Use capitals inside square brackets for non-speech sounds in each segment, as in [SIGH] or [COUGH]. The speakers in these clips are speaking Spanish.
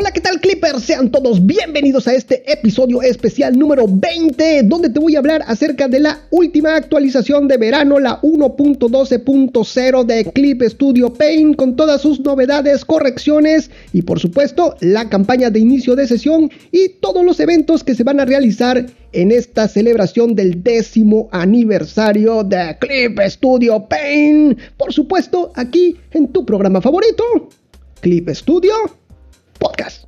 Hola, ¿qué tal Clippers? Sean todos bienvenidos a este episodio especial número 20, donde te voy a hablar acerca de la última actualización de verano, la 1.12.0 de Clip Studio Paint, con todas sus novedades, correcciones y por supuesto la campaña de inicio de sesión y todos los eventos que se van a realizar en esta celebración del décimo aniversario de Clip Studio Paint. Por supuesto, aquí en tu programa favorito, Clip Studio Podcast.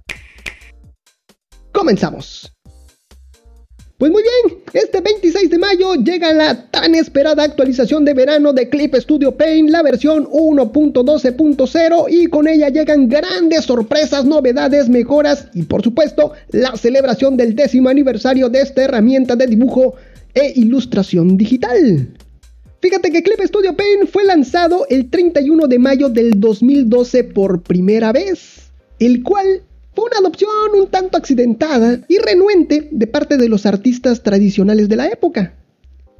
Comenzamos. Pues muy bien, este 26 de mayo llega la tan esperada actualización de verano de Clip Studio Paint, la versión 1.12.0 y con ella llegan grandes sorpresas, novedades, mejoras y por supuesto la celebración del décimo aniversario de esta herramienta de dibujo e ilustración digital. Fíjate que Clip Studio Paint fue lanzado el 31 de mayo del 2012 por primera vez, el cual fue una adopción un tanto accidentada y renuente de parte de los artistas tradicionales de la época.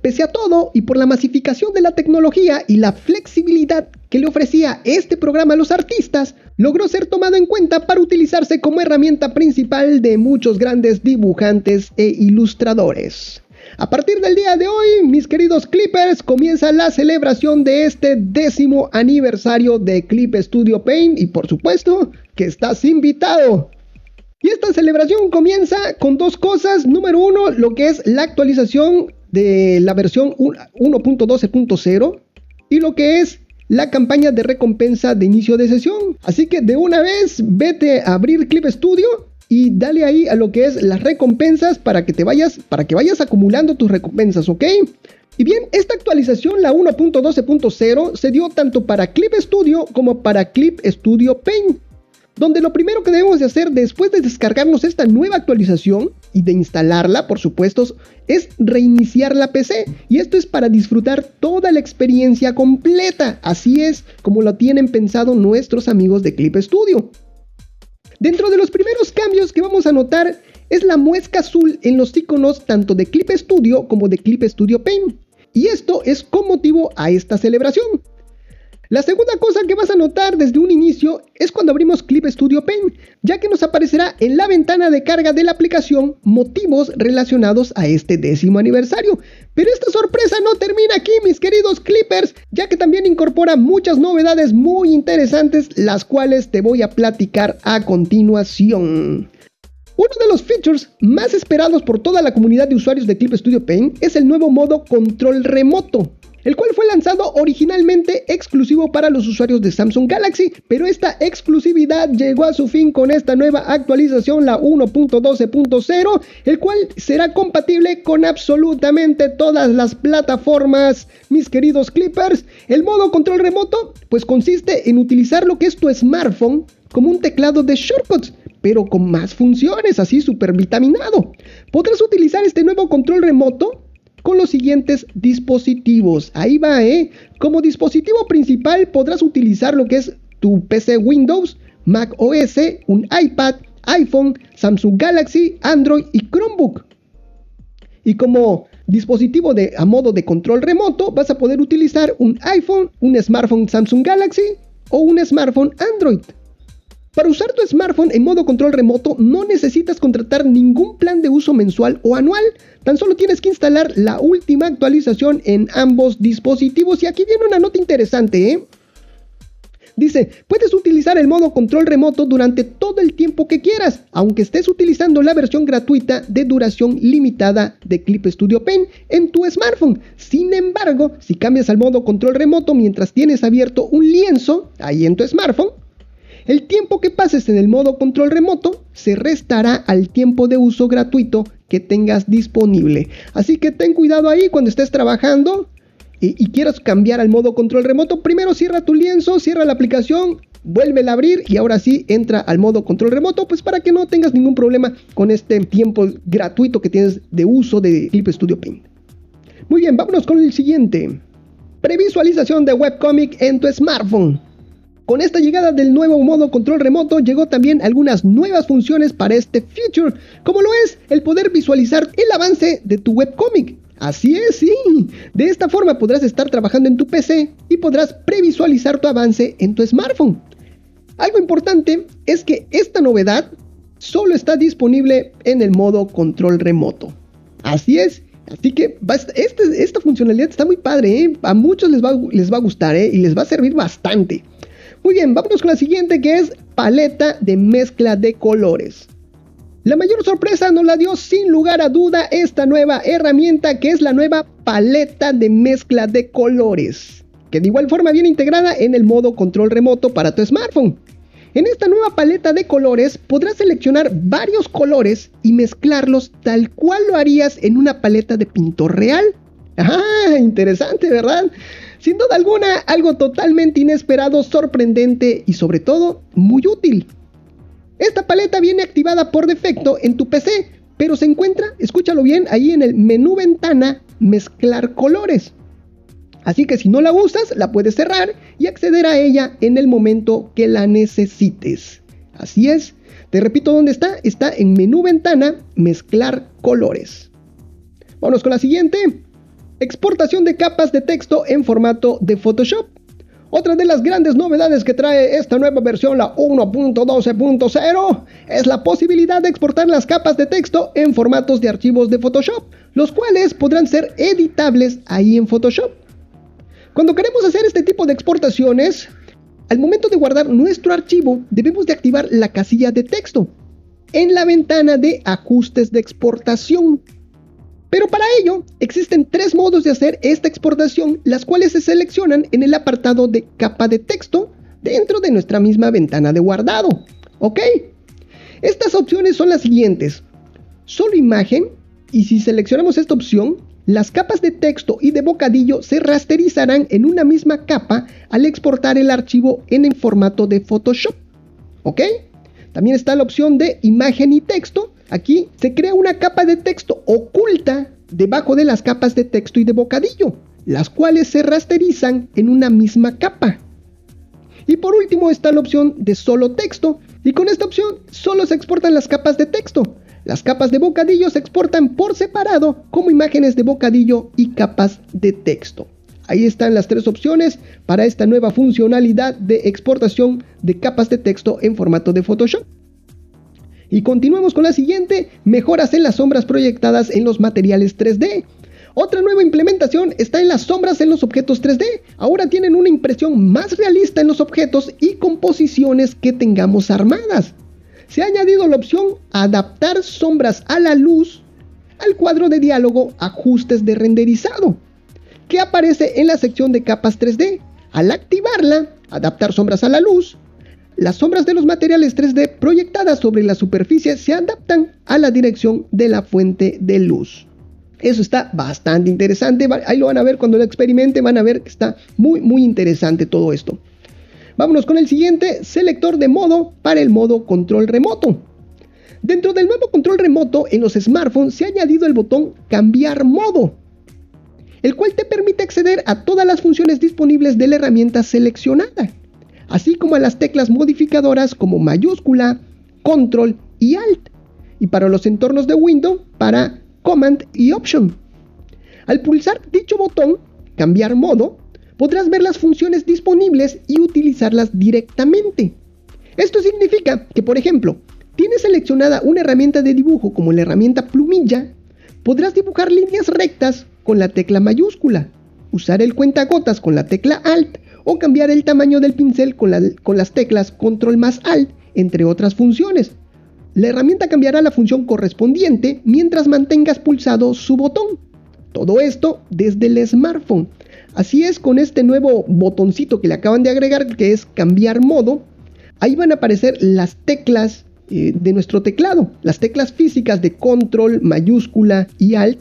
Pese a todo, y por la masificación de la tecnología y la flexibilidad que le ofrecía este programa a los artistas, logró ser tomado en cuenta para utilizarse como herramienta principal de muchos grandes dibujantes e ilustradores. A partir del día de hoy, mis queridos Clippers, comienza la celebración de este décimo aniversario de Clip Studio Paint y por supuesto que estás invitado. Y esta celebración comienza con dos cosas. Número uno, lo que es la actualización de la versión 1.12.0 y lo que es la campaña de recompensa de inicio de sesión. Así que de una vez vete a abrir Clip Studio y dale ahí a lo que es las recompensas para que te vayas, para que vayas acumulando tus recompensas, ¿ok? Y bien, esta actualización, la 1.12.0, se dio tanto para Clip Studio como para Clip Studio Paint. Donde lo primero que debemos de hacer después de descargarnos esta nueva actualización y de instalarla, por supuesto, es reiniciar la PC. Y esto es para disfrutar toda la experiencia completa. Así es como lo tienen pensado nuestros amigos de Clip Studio. Dentro de los primeros cambios que vamos a notar es la muesca azul en los iconos tanto de Clip Studio como de Clip Studio Paint. Y esto es con motivo a esta celebración. La segunda cosa que vas a notar desde un inicio es cuando abrimos Clip Studio Paint, ya que nos aparecerá en la ventana de carga de la aplicación motivos relacionados a este décimo aniversario. Pero esta sorpresa no termina aquí, mis queridos Clippers, ya que también incorpora muchas novedades muy interesantes, las cuales te voy a platicar a continuación. Uno de los features más esperados por toda la comunidad de usuarios de Clip Studio Paint es el nuevo modo control remoto el cual fue lanzado originalmente exclusivo para los usuarios de Samsung Galaxy, pero esta exclusividad llegó a su fin con esta nueva actualización, la 1.12.0, el cual será compatible con absolutamente todas las plataformas, mis queridos Clippers. El modo control remoto, pues consiste en utilizar lo que es tu smartphone como un teclado de shortcuts pero con más funciones, así super vitaminado. Podrás utilizar este nuevo control remoto con los siguientes dispositivos. Ahí va, ¿eh? Como dispositivo principal podrás utilizar lo que es tu PC Windows, Mac OS, un iPad, iPhone, Samsung Galaxy, Android y Chromebook. Y como dispositivo de, a modo de control remoto vas a poder utilizar un iPhone, un smartphone Samsung Galaxy o un smartphone Android. Para usar tu smartphone en modo control remoto no necesitas contratar ningún plan de uso mensual o anual, tan solo tienes que instalar la última actualización en ambos dispositivos y aquí viene una nota interesante, ¿eh? Dice, puedes utilizar el modo control remoto durante todo el tiempo que quieras, aunque estés utilizando la versión gratuita de duración limitada de Clip Studio Paint en tu smartphone. Sin embargo, si cambias al modo control remoto mientras tienes abierto un lienzo ahí en tu smartphone, el tiempo que pases en el modo control remoto se restará al tiempo de uso gratuito que tengas disponible. Así que ten cuidado ahí cuando estés trabajando y, quieras cambiar al modo control remoto. Primero cierra tu lienzo, cierra la aplicación, vuelve a abrir y ahora sí entra al modo control remoto, pues para que no tengas ningún problema con este tiempo gratuito que tienes de uso de Clip Studio Paint. Muy bien, vámonos con el siguiente. Previsualización de webcomic en tu smartphone. Con esta llegada del nuevo modo control remoto llegó también algunas nuevas funciones para este feature, como lo es el poder visualizar el avance de tu webcomic. Así es, sí. De esta forma podrás estar trabajando en tu PC y podrás previsualizar tu avance en tu smartphone. Algo importante es que esta novedad solo está disponible en el modo control remoto. Así es, así que este, esta funcionalidad está muy padre, ¿eh? a muchos les va, les va a gustar ¿eh? y les va a servir bastante. Muy bien, vámonos con la siguiente que es paleta de mezcla de colores. La mayor sorpresa nos la dio sin lugar a duda esta nueva herramienta que es la nueva paleta de mezcla de colores, que de igual forma viene integrada en el modo control remoto para tu smartphone. En esta nueva paleta de colores podrás seleccionar varios colores y mezclarlos tal cual lo harías en una paleta de pintor real. Ah, interesante, ¿verdad? Sin duda alguna, algo totalmente inesperado, sorprendente y sobre todo muy útil. Esta paleta viene activada por defecto en tu PC, pero se encuentra, escúchalo bien, ahí en el menú ventana mezclar colores. Así que si no la usas, la puedes cerrar y acceder a ella en el momento que la necesites. Así es, te repito dónde está, está en menú ventana, mezclar colores. Vamos con la siguiente. Exportación de capas de texto en formato de Photoshop. Otra de las grandes novedades que trae esta nueva versión, la 1.12.0, es la posibilidad de exportar las capas de texto en formatos de archivos de Photoshop, los cuales podrán ser editables ahí en Photoshop. Cuando queremos hacer este tipo de exportaciones, al momento de guardar nuestro archivo debemos de activar la casilla de texto en la ventana de ajustes de exportación. Pero para ello existen tres modos de hacer esta exportación, las cuales se seleccionan en el apartado de capa de texto dentro de nuestra misma ventana de guardado. ¿Ok? Estas opciones son las siguientes. Solo imagen y si seleccionamos esta opción, las capas de texto y de bocadillo se rasterizarán en una misma capa al exportar el archivo en el formato de Photoshop. ¿Ok? También está la opción de imagen y texto. Aquí se crea una capa de texto oculta debajo de las capas de texto y de bocadillo, las cuales se rasterizan en una misma capa. Y por último está la opción de solo texto, y con esta opción solo se exportan las capas de texto, las capas de bocadillo se exportan por separado como imágenes de bocadillo y capas de texto. Ahí están las tres opciones para esta nueva funcionalidad de exportación de capas de texto en formato de Photoshop. Y continuamos con la siguiente, mejoras en las sombras proyectadas en los materiales 3D. Otra nueva implementación está en las sombras en los objetos 3D. Ahora tienen una impresión más realista en los objetos y composiciones que tengamos armadas se ha añadido la opción Adaptar sombras a la luz al cuadro de diálogo Ajustes de renderizado, que aparece en la sección de capas 3D. Al activarla, Adaptar sombras a la luz, las sombras de los materiales 3D proyectadas sobre la superficie se adaptan a la dirección de la fuente de luz. Eso está bastante interesante. Ahí lo van a ver cuando lo experimenten, van a ver que está muy, muy interesante todo esto. Vámonos con el siguiente, selector de modo para el modo control remoto. Dentro del nuevo control remoto en los smartphones se ha añadido el botón cambiar modo, el cual te permite acceder a todas las funciones disponibles de la herramienta seleccionada, así como a las teclas modificadoras como mayúscula, control y alt, y para los entornos de Windows para command y option. Al pulsar dicho botón, cambiar modo, podrás ver las funciones disponibles y utilizarlas directamente. Esto significa que, por ejemplo, tienes seleccionada una herramienta de dibujo como la herramienta plumilla, podrás dibujar líneas rectas con la tecla mayúscula, usar el cuentagotas con la tecla Alt o cambiar el tamaño del pincel con, las teclas Control más Alt, entre otras funciones. La herramienta cambiará la función correspondiente mientras mantengas pulsado su botón. Todo esto desde el smartphone. Así es con este nuevo botoncito que le acaban de agregar, que es cambiar modo. Ahí van a aparecer las teclas eh, de nuestro teclado. Las teclas físicas de control, mayúscula y alt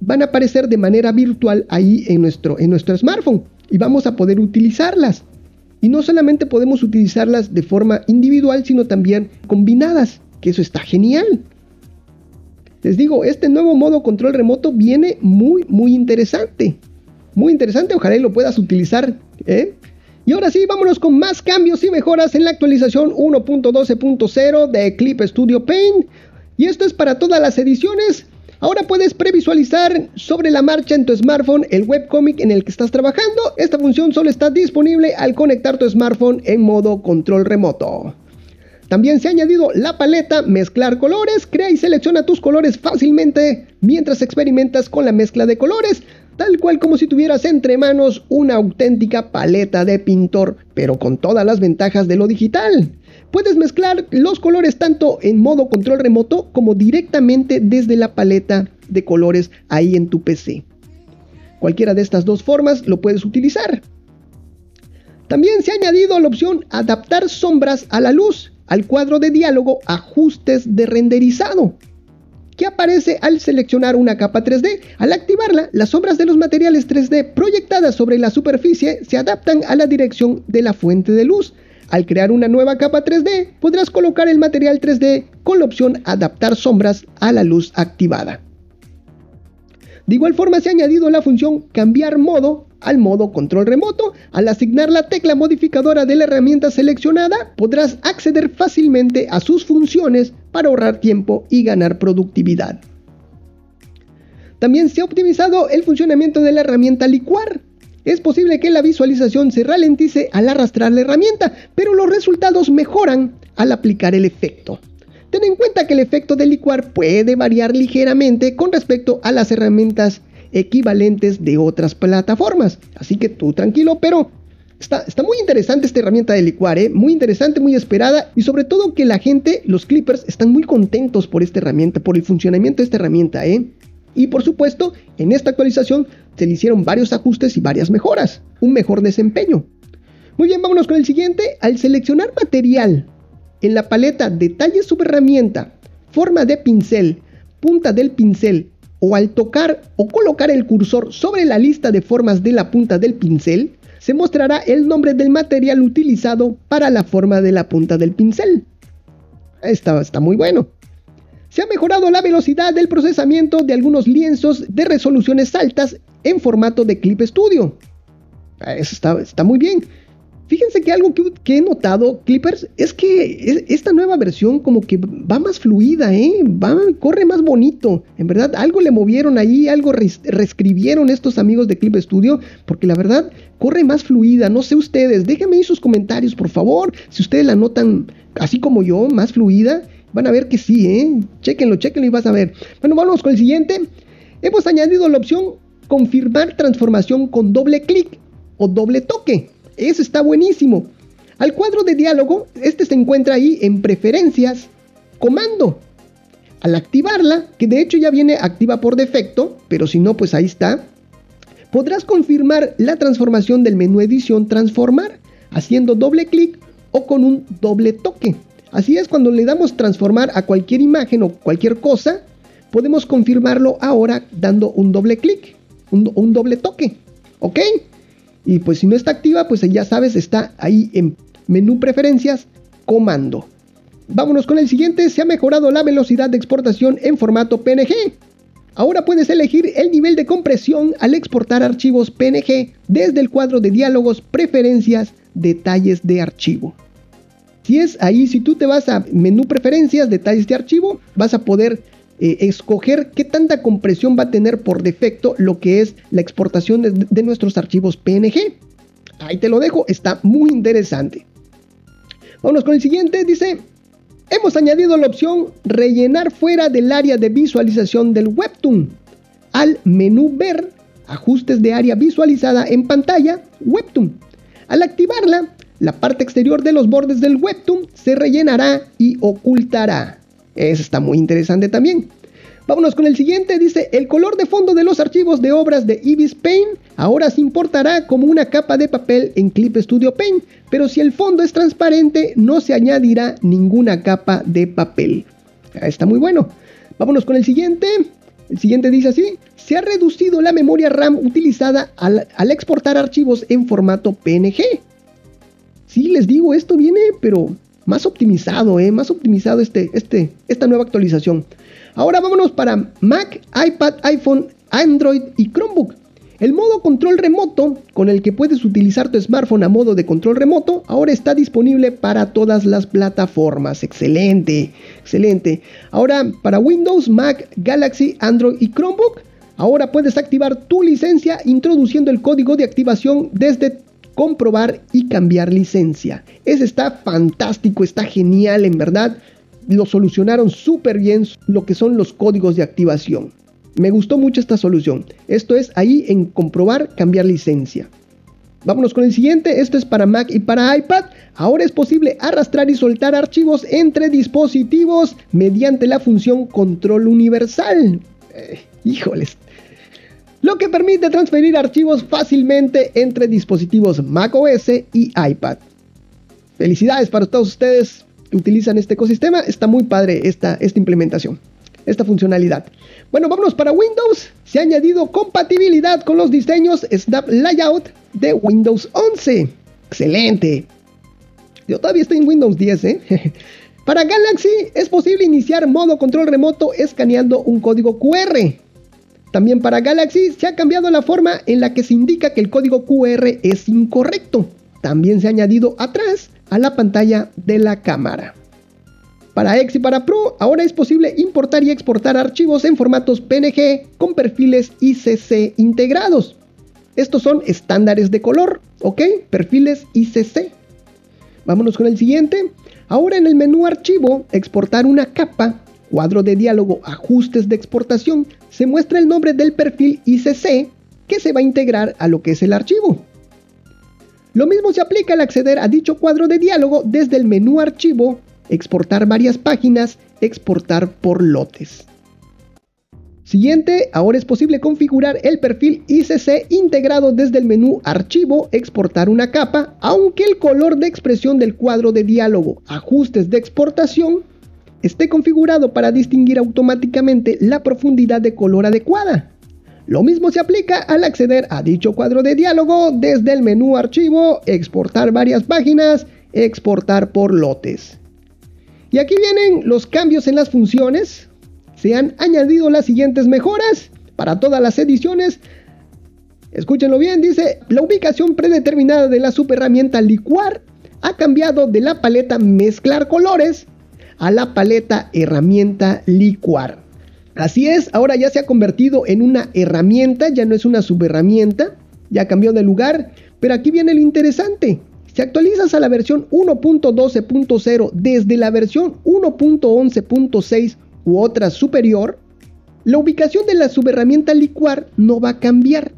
van a aparecer de manera virtual ahí en nuestro, en nuestro smartphone y vamos a poder utilizarlas. Y no solamente podemos utilizarlas de forma individual, sino también combinadas, que eso está genial. Les digo, este nuevo modo control remoto viene muy, muy interesante muy interesante, ojalá y lo puedas utilizar. ¿eh? Y ahora sí, vámonos con más cambios y mejoras en la actualización 1.12.0 de Clip Studio Paint. Y esto es para todas las ediciones. Ahora puedes previsualizar sobre la marcha en tu smartphone el webcomic en el que estás trabajando. Esta función solo está disponible al conectar tu smartphone en modo control remoto. También se ha añadido la paleta mezclar colores. Crea y selecciona tus colores fácilmente mientras experimentas con la mezcla de colores, tal cual como si tuvieras entre manos una auténtica paleta de pintor, pero con todas las ventajas de lo digital. Puedes mezclar los colores tanto en modo control remoto como directamente desde la paleta de colores ahí en tu PC. Cualquiera de estas dos formas lo puedes utilizar. También se ha añadido la opción adaptar sombras a la luz, al cuadro de diálogo ajustes de renderizado, que aparece al seleccionar una capa 3D. Al activarla, las sombras de los materiales 3D proyectadas sobre la superficie se adaptan a la dirección de la fuente de luz. Al crear una nueva capa 3D, podrás colocar el material 3D con la opción adaptar sombras a la luz activada. De igual forma se ha añadido la función cambiar modo al modo control remoto. Al asignar la tecla modificadora de la herramienta seleccionada, podrás acceder fácilmente a sus funciones para ahorrar tiempo y ganar productividad. También se ha optimizado el funcionamiento de la herramienta licuar. Es posible que la visualización se ralentice al arrastrar la herramienta, pero los resultados mejoran al aplicar el efecto. Ten en cuenta que el efecto de licuar puede variar ligeramente con respecto a las herramientas equivalentes de otras plataformas. Así que tú tranquilo, pero está, está muy interesante esta herramienta de licuar, ¿eh? muy interesante, muy esperada y sobre todo que la gente, los clippers, están muy contentos por esta herramienta, por el funcionamiento de esta herramienta. ¿eh? Y por supuesto, en esta actualización se le hicieron varios ajustes y varias mejoras, un mejor desempeño. Muy bien, vámonos con el siguiente. Al seleccionar material en la paleta Detalles herramienta, Forma de pincel, Punta del pincel o al tocar o colocar el cursor sobre la lista de formas de la punta del pincel, se mostrará el nombre del material utilizado para la forma de la punta del pincel. Está, muy bueno. Se ha mejorado la velocidad del procesamiento de algunos lienzos de resoluciones altas en formato de Clip Studio. Eso está, está muy bien. Fíjense que algo que, he notado, Clippers, es que esta nueva versión como que va más fluida, ¿eh? Va, corre más bonito. En verdad, algo le movieron ahí, algo reescribieron estos amigos de Clip Studio, porque la verdad, corre más fluida. No sé ustedes, déjenme ahí sus comentarios, por favor. Si ustedes la notan así como yo, más fluida, van a ver que sí, ¿eh? Chequenlo, chequenlo y vas a ver. Bueno, vamos con el siguiente. Hemos añadido la opción confirmar transformación con doble clic o doble toque. Eso está buenísimo. Al cuadro de diálogo, este se encuentra ahí en preferencias, comando. Al activarla, que de hecho ya viene activa por defecto, pero si no, pues ahí está, podrás confirmar la transformación del menú edición transformar, haciendo doble clic o con un doble toque. Así es, cuando le damos transformar a cualquier imagen o cualquier cosa, podemos confirmarlo ahora dando un doble clic, un, doble toque. ¿Ok? Y pues si no está activa, pues ya sabes, está ahí en menú preferencias, comando. Vámonos con el siguiente, se ha mejorado la velocidad de exportación en formato PNG. Ahora puedes elegir el nivel de compresión al exportar archivos PNG desde el cuadro de diálogos, preferencias, detalles de archivo. Si es ahí, si tú te vas a menú preferencias, detalles de archivo, vas a poder eh, escoger qué tanta compresión va a tener por defecto lo que es la exportación de, nuestros archivos PNG. Ahí te lo dejo, está muy interesante. Vámonos con el siguiente, dice, hemos añadido la opción rellenar fuera del área de visualización del Webtoon. Al menú ver, ajustes de área visualizada en pantalla, Webtoon. Al activarla, la parte exterior de los bordes del Webtoon se rellenará y ocultará. Eso está muy interesante también. Vámonos con el siguiente, dice, el color de fondo de los archivos de obras de Ibis Paint ahora se importará como una capa de papel en Clip Studio Paint, pero si el fondo es transparente no se añadirá ninguna capa de papel. Ah, está muy bueno. Vámonos con el siguiente. El siguiente dice así, se ha reducido la memoria RAM utilizada al, al exportar archivos en formato PNG. Sí, les digo, esto viene, pero más optimizado, ¿eh? más optimizado este, este, esta nueva actualización. Ahora vámonos para Mac, iPad, iPhone, Android y Chromebook. El modo control remoto, con el que puedes utilizar tu smartphone a modo de control remoto, ahora está disponible para todas las plataformas. Excelente, excelente. Ahora, para Windows, Mac, Galaxy, Android y Chromebook, ahora puedes activar tu licencia introduciendo el código de activación desde comprobar y cambiar licencia. Ese está fantástico, está genial en verdad. Lo solucionaron súper bien lo que son los códigos de activación. Me gustó mucho esta solución. Esto es ahí en comprobar, cambiar licencia. Vámonos con el siguiente. Esto es para Mac y para iPad. Ahora es posible arrastrar y soltar archivos entre dispositivos mediante la función control universal. Eh, híjoles, lo que permite transferir archivos fácilmente entre dispositivos macOS y iPad. Felicidades para todos ustedes que utilizan este ecosistema, está muy padre esta, esta implementación, esta funcionalidad. Bueno, vámonos para Windows. Se ha añadido compatibilidad con los diseños Snap Layout de Windows 11. Excelente. Yo todavía estoy en Windows 10, ¿eh? [LAUGHS] Para Galaxy es posible iniciar modo control remoto escaneando un código QR. También para Galaxy se ha cambiado la forma en la que se indica que el código QR es incorrecto. También se ha añadido atrás a la pantalla de la cámara. Para X y para Pro, ahora es posible importar y exportar archivos en formatos PNG con perfiles ICC integrados. Estos son estándares de color, ¿ok? Perfiles ICC. Vámonos con el siguiente. Ahora en el menú archivo, exportar una capa, cuadro de diálogo, ajustes de exportación, se muestra el nombre del perfil ICC que se va a integrar a lo que es el archivo. Lo mismo se aplica al acceder a dicho cuadro de diálogo desde el menú archivo, exportar varias páginas, exportar por lotes. Siguiente, ahora es posible configurar el perfil ICC integrado desde el menú Archivo, exportar una capa, aunque el color de expresión del cuadro de diálogo, ajustes de exportación, esté configurado para distinguir automáticamente la profundidad de color adecuada. Lo mismo se aplica al acceder a dicho cuadro de diálogo desde el menú Archivo, exportar varias páginas, exportar por lotes. Y aquí vienen los cambios en las funciones. Se han añadido las siguientes mejoras para todas las ediciones. Escúchenlo bien, dice, la ubicación predeterminada de la superherramienta licuar ha cambiado de la paleta mezclar colores a la paleta herramienta licuar. Así es, ahora ya se ha convertido en una herramienta, ya no es una subherramienta, ya cambió de lugar, pero aquí viene lo interesante. Si actualizas a la versión 1.12.0 desde la versión 1.11.6 u otra superior, la ubicación de la subherramienta licuar no va a cambiar.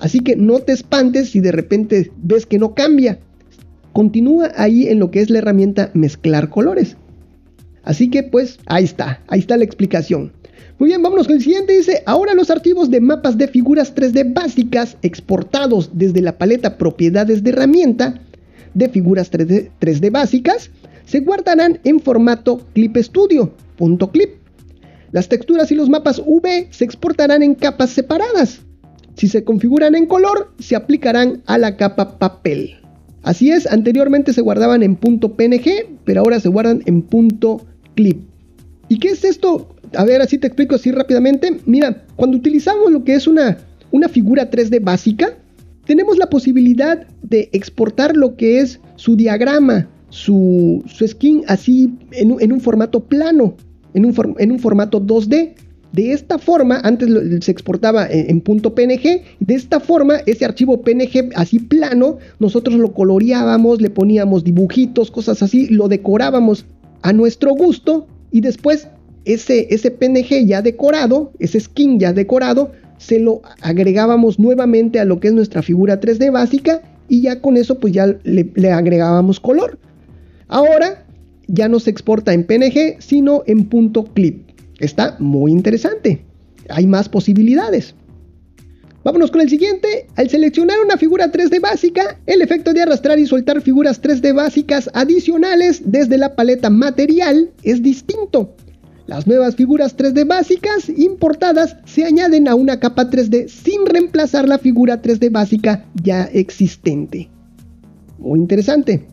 Así que no te espantes si de repente ves que no cambia. Continúa ahí en lo que es la herramienta mezclar colores. Así que pues ahí está, ahí está la explicación. Muy bien, vámonos con el siguiente. Dice, ahora los archivos de mapas de figuras 3D básicas exportados desde la paleta propiedades de herramienta de figuras 3D, 3D básicas se guardarán en formato clip studio, clip. Las texturas y los mapas V se exportarán en capas separadas. Si se configuran en color, se aplicarán a la capa papel. Así es, anteriormente se guardaban en .png, pero ahora se guardan en clip. ¿Y qué es esto? A ver, así te explico así rápidamente. Mira, cuando utilizamos lo que es una, una figura 3D básica, tenemos la posibilidad de exportar lo que es su diagrama, su, skin así en, en, un formato plano, en un, en un formato 2D. De esta forma, antes se exportaba en, en, punto PNG, de esta forma, ese archivo PNG así plano, nosotros lo coloreábamos, le poníamos dibujitos, cosas así, lo decorábamos a nuestro gusto y después ese, ese PNG ya decorado, ese skin ya decorado, se lo agregábamos nuevamente a lo que es nuestra figura 3D básica y ya con eso pues ya le, le agregábamos color. Ahora ya no se exporta en PNG sino en punto clip. Está muy interesante. Hay más posibilidades. Vámonos con el siguiente. Al seleccionar una figura 3D básica, el efecto de arrastrar y soltar figuras 3D básicas adicionales desde la paleta material es distinto. Las nuevas figuras 3D básicas importadas se añaden a una capa 3D sin reemplazar la figura 3D básica ya existente. Muy interesante.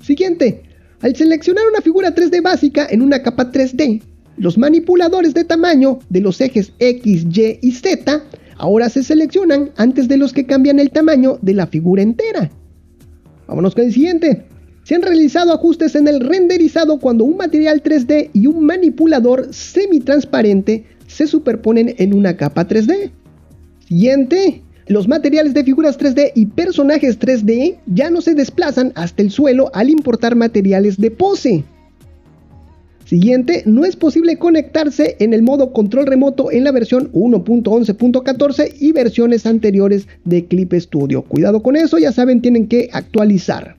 Siguiente. Al seleccionar una figura 3D básica en una capa 3D, los manipuladores de tamaño de los ejes X, Y y Z ahora se seleccionan antes de los que cambian el tamaño de la figura entera. Vámonos con el siguiente. Se han realizado ajustes en el renderizado cuando un material 3D y un manipulador semi-transparente se superponen en una capa 3D. Siguiente. Los materiales de figuras 3D y personajes 3D ya no se desplazan hasta el suelo al importar materiales de pose. Siguiente, no es posible conectarse en el modo control remoto en la versión 1.11.14 y versiones anteriores de Clip Studio. Cuidado con eso, ya saben, tienen que actualizar.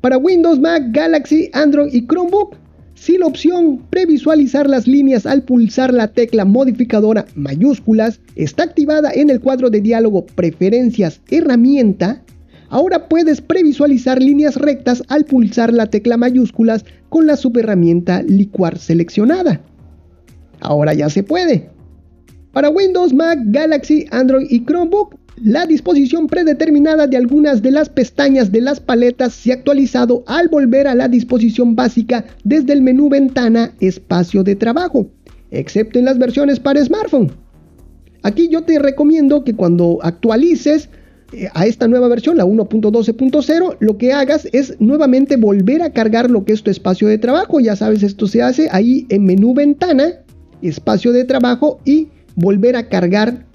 Para Windows, Mac, Galaxy, Android y Chromebook, si la opción previsualizar las líneas al pulsar la tecla modificadora mayúsculas está activada en el cuadro de diálogo Preferencias Herramienta, ahora puedes previsualizar líneas rectas al pulsar la tecla mayúsculas con la subherramienta licuar seleccionada. Ahora ya se puede. Para Windows, Mac, Galaxy, Android y Chromebook, la disposición predeterminada de algunas de las pestañas de las paletas se ha actualizado al volver a la disposición básica desde el menú ventana espacio de trabajo, excepto en las versiones para smartphone. Aquí yo te recomiendo que cuando actualices a esta nueva versión, la 1.12.0, lo que hagas es nuevamente volver a cargar lo que es tu espacio de trabajo. Ya sabes, esto se hace ahí en menú ventana, espacio de trabajo y volver a cargar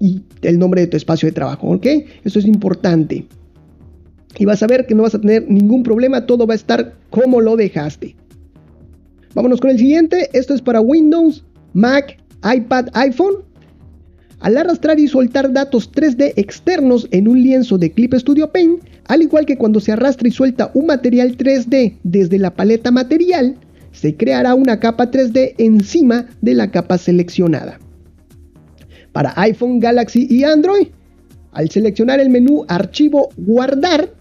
y el nombre de tu espacio de trabajo, ¿ok? Eso es importante. Y vas a ver que no vas a tener ningún problema, todo va a estar como lo dejaste. Vámonos con el siguiente, esto es para Windows, Mac, iPad, iPhone. Al arrastrar y soltar datos 3D externos en un lienzo de Clip Studio Paint, al igual que cuando se arrastra y suelta un material 3D desde la paleta material, se creará una capa 3D encima de la capa seleccionada para iPhone, Galaxy y Android. Al seleccionar el menú Archivo Guardar,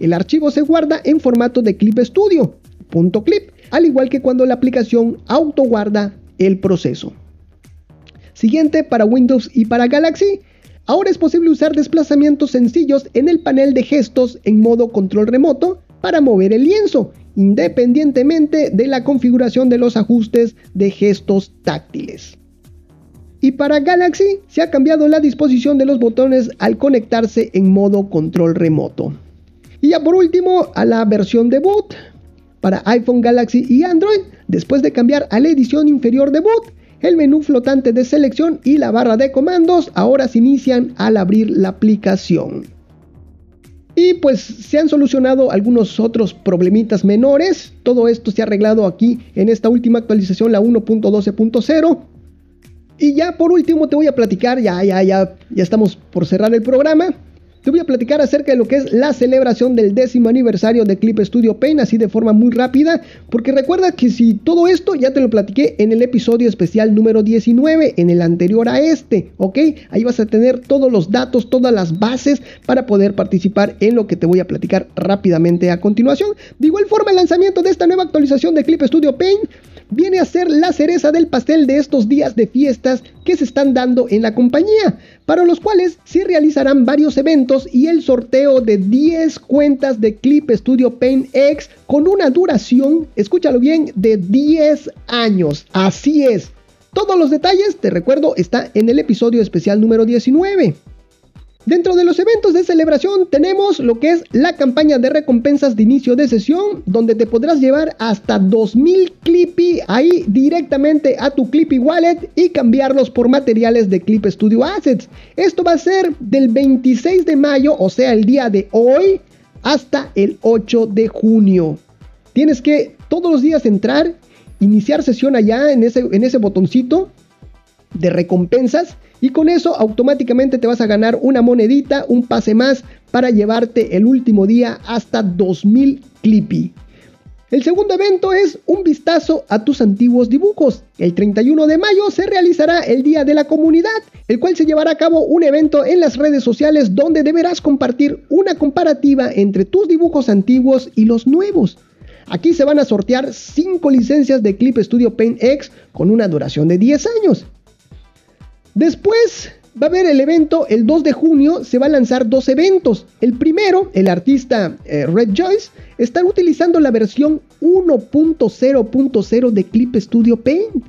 el archivo se guarda en formato de Clip Studio, .clip, al igual que cuando la aplicación autoguarda el proceso. Siguiente para Windows y para Galaxy. Ahora es posible usar desplazamientos sencillos en el panel de gestos en modo control remoto para mover el lienzo, independientemente de la configuración de los ajustes de gestos táctiles. Y para Galaxy se ha cambiado la disposición de los botones al conectarse en modo control remoto. Y ya por último, a la versión de boot. Para iPhone, Galaxy y Android, después de cambiar a la edición inferior de boot, el menú flotante de selección y la barra de comandos ahora se inician al abrir la aplicación. Y pues se han solucionado algunos otros problemitas menores. Todo esto se ha arreglado aquí en esta última actualización, la 1.12.0. Y ya por último te voy a platicar, ya, ya, ya, ya estamos por cerrar el programa. Te voy a platicar acerca de lo que es la celebración del décimo aniversario de Clip Studio Paint, así de forma muy rápida, porque recuerda que si todo esto ya te lo platiqué en el episodio especial número 19, en el anterior a este, ¿ok? Ahí vas a tener todos los datos, todas las bases para poder participar en lo que te voy a platicar rápidamente a continuación. De igual forma, el lanzamiento de esta nueva actualización de Clip Studio Paint viene a ser la cereza del pastel de estos días de fiestas que se están dando en la compañía, para los cuales se realizarán varios eventos y el sorteo de 10 cuentas de Clip Studio Paint X con una duración, escúchalo bien, de 10 años. Así es. Todos los detalles, te recuerdo, está en el episodio especial número 19. Dentro de los eventos de celebración tenemos lo que es la campaña de recompensas de inicio de sesión, donde te podrás llevar hasta 2000 Clippy ahí directamente a tu Clippy Wallet y cambiarlos por materiales de Clip Studio Assets. Esto va a ser del 26 de mayo, o sea, el día de hoy, hasta el 8 de junio. Tienes que todos los días entrar, iniciar sesión allá en ese, en ese botoncito de recompensas y con eso automáticamente te vas a ganar una monedita, un pase más para llevarte el último día hasta 2000 Clippy. El segundo evento es un vistazo a tus antiguos dibujos. El 31 de mayo se realizará el Día de la Comunidad, el cual se llevará a cabo un evento en las redes sociales donde deberás compartir una comparativa entre tus dibujos antiguos y los nuevos. Aquí se van a sortear 5 licencias de Clip Studio Paint X con una duración de 10 años. Después va a haber el evento, el 2 de junio se va a lanzar dos eventos. El primero, el artista eh, Red Joyce, está utilizando la versión 1.0.0 de Clip Studio Paint.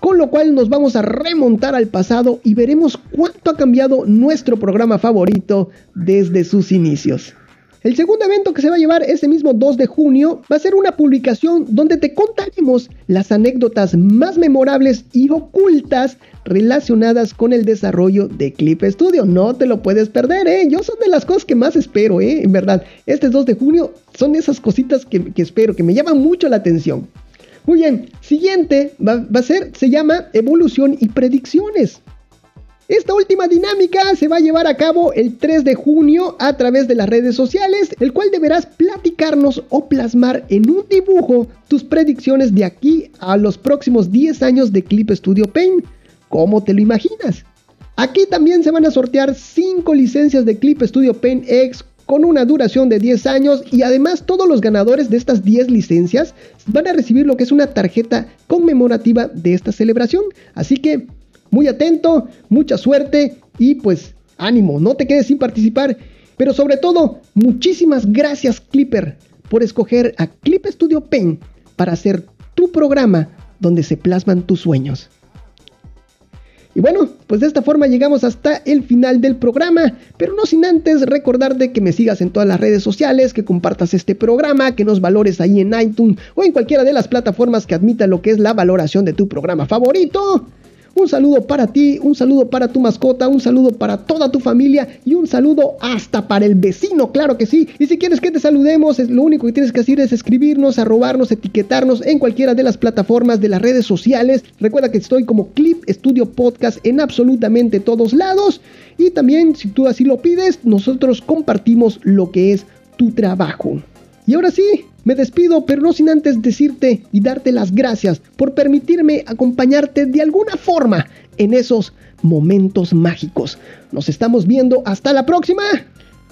Con lo cual nos vamos a remontar al pasado y veremos cuánto ha cambiado nuestro programa favorito desde sus inicios. El segundo evento que se va a llevar ese mismo 2 de junio va a ser una publicación donde te contaremos las anécdotas más memorables y ocultas relacionadas con el desarrollo de Clip Studio. No te lo puedes perder, ¿eh? Yo son de las cosas que más espero, ¿eh? En verdad, este 2 de junio son esas cositas que, espero, que me llaman mucho la atención. Muy bien, siguiente va a ser, se llama evolución y predicciones. Esta última dinámica se va a llevar a cabo el 3 de junio a través de las redes sociales, el cual deberás platicarnos o plasmar en un dibujo tus predicciones de aquí a los próximos 10 años de Clip Studio Paint. ¿Cómo te lo imaginas? Aquí también se van a sortear 5 licencias de Clip Studio Paint X con una duración de 10 años y además todos los ganadores de estas 10 licencias van a recibir lo que es una tarjeta conmemorativa de esta celebración. Así que muy atento, mucha suerte y pues ánimo, no te quedes sin participar. Pero sobre todo, muchísimas gracias Clipper por escoger a Clip Studio Pen para hacer tu programa donde se plasman tus sueños. Y bueno, pues de esta forma llegamos hasta el final del programa, pero no sin antes recordarte que me sigas en todas las redes sociales, que compartas este programa, que nos valores ahí en iTunes o en cualquiera de las plataformas que admita lo que es la valoración de tu programa favorito. Un saludo para ti, un saludo para tu mascota, un saludo para toda tu familia y un saludo hasta para el vecino, claro que sí. Y si quieres que te saludemos, lo único que tienes que hacer es escribirnos, arrobarnos, etiquetarnos en cualquiera de las plataformas de las redes sociales. Recuerda que estoy como Clip Studio Podcast en absolutamente todos lados. Y también, si tú así lo pides, nosotros compartimos lo que es tu trabajo. Y ahora sí, me despido, pero no sin antes decirte y darte las gracias por permitirme acompañarte de alguna forma en esos momentos mágicos. Nos estamos viendo hasta la próxima.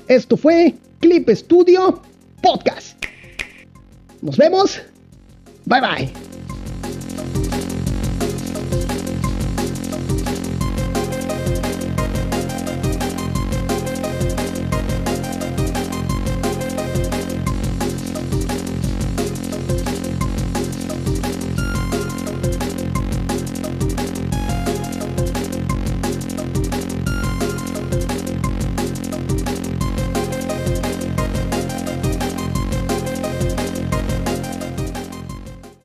Esto fue Clip Studio Podcast. Nos vemos. Bye bye.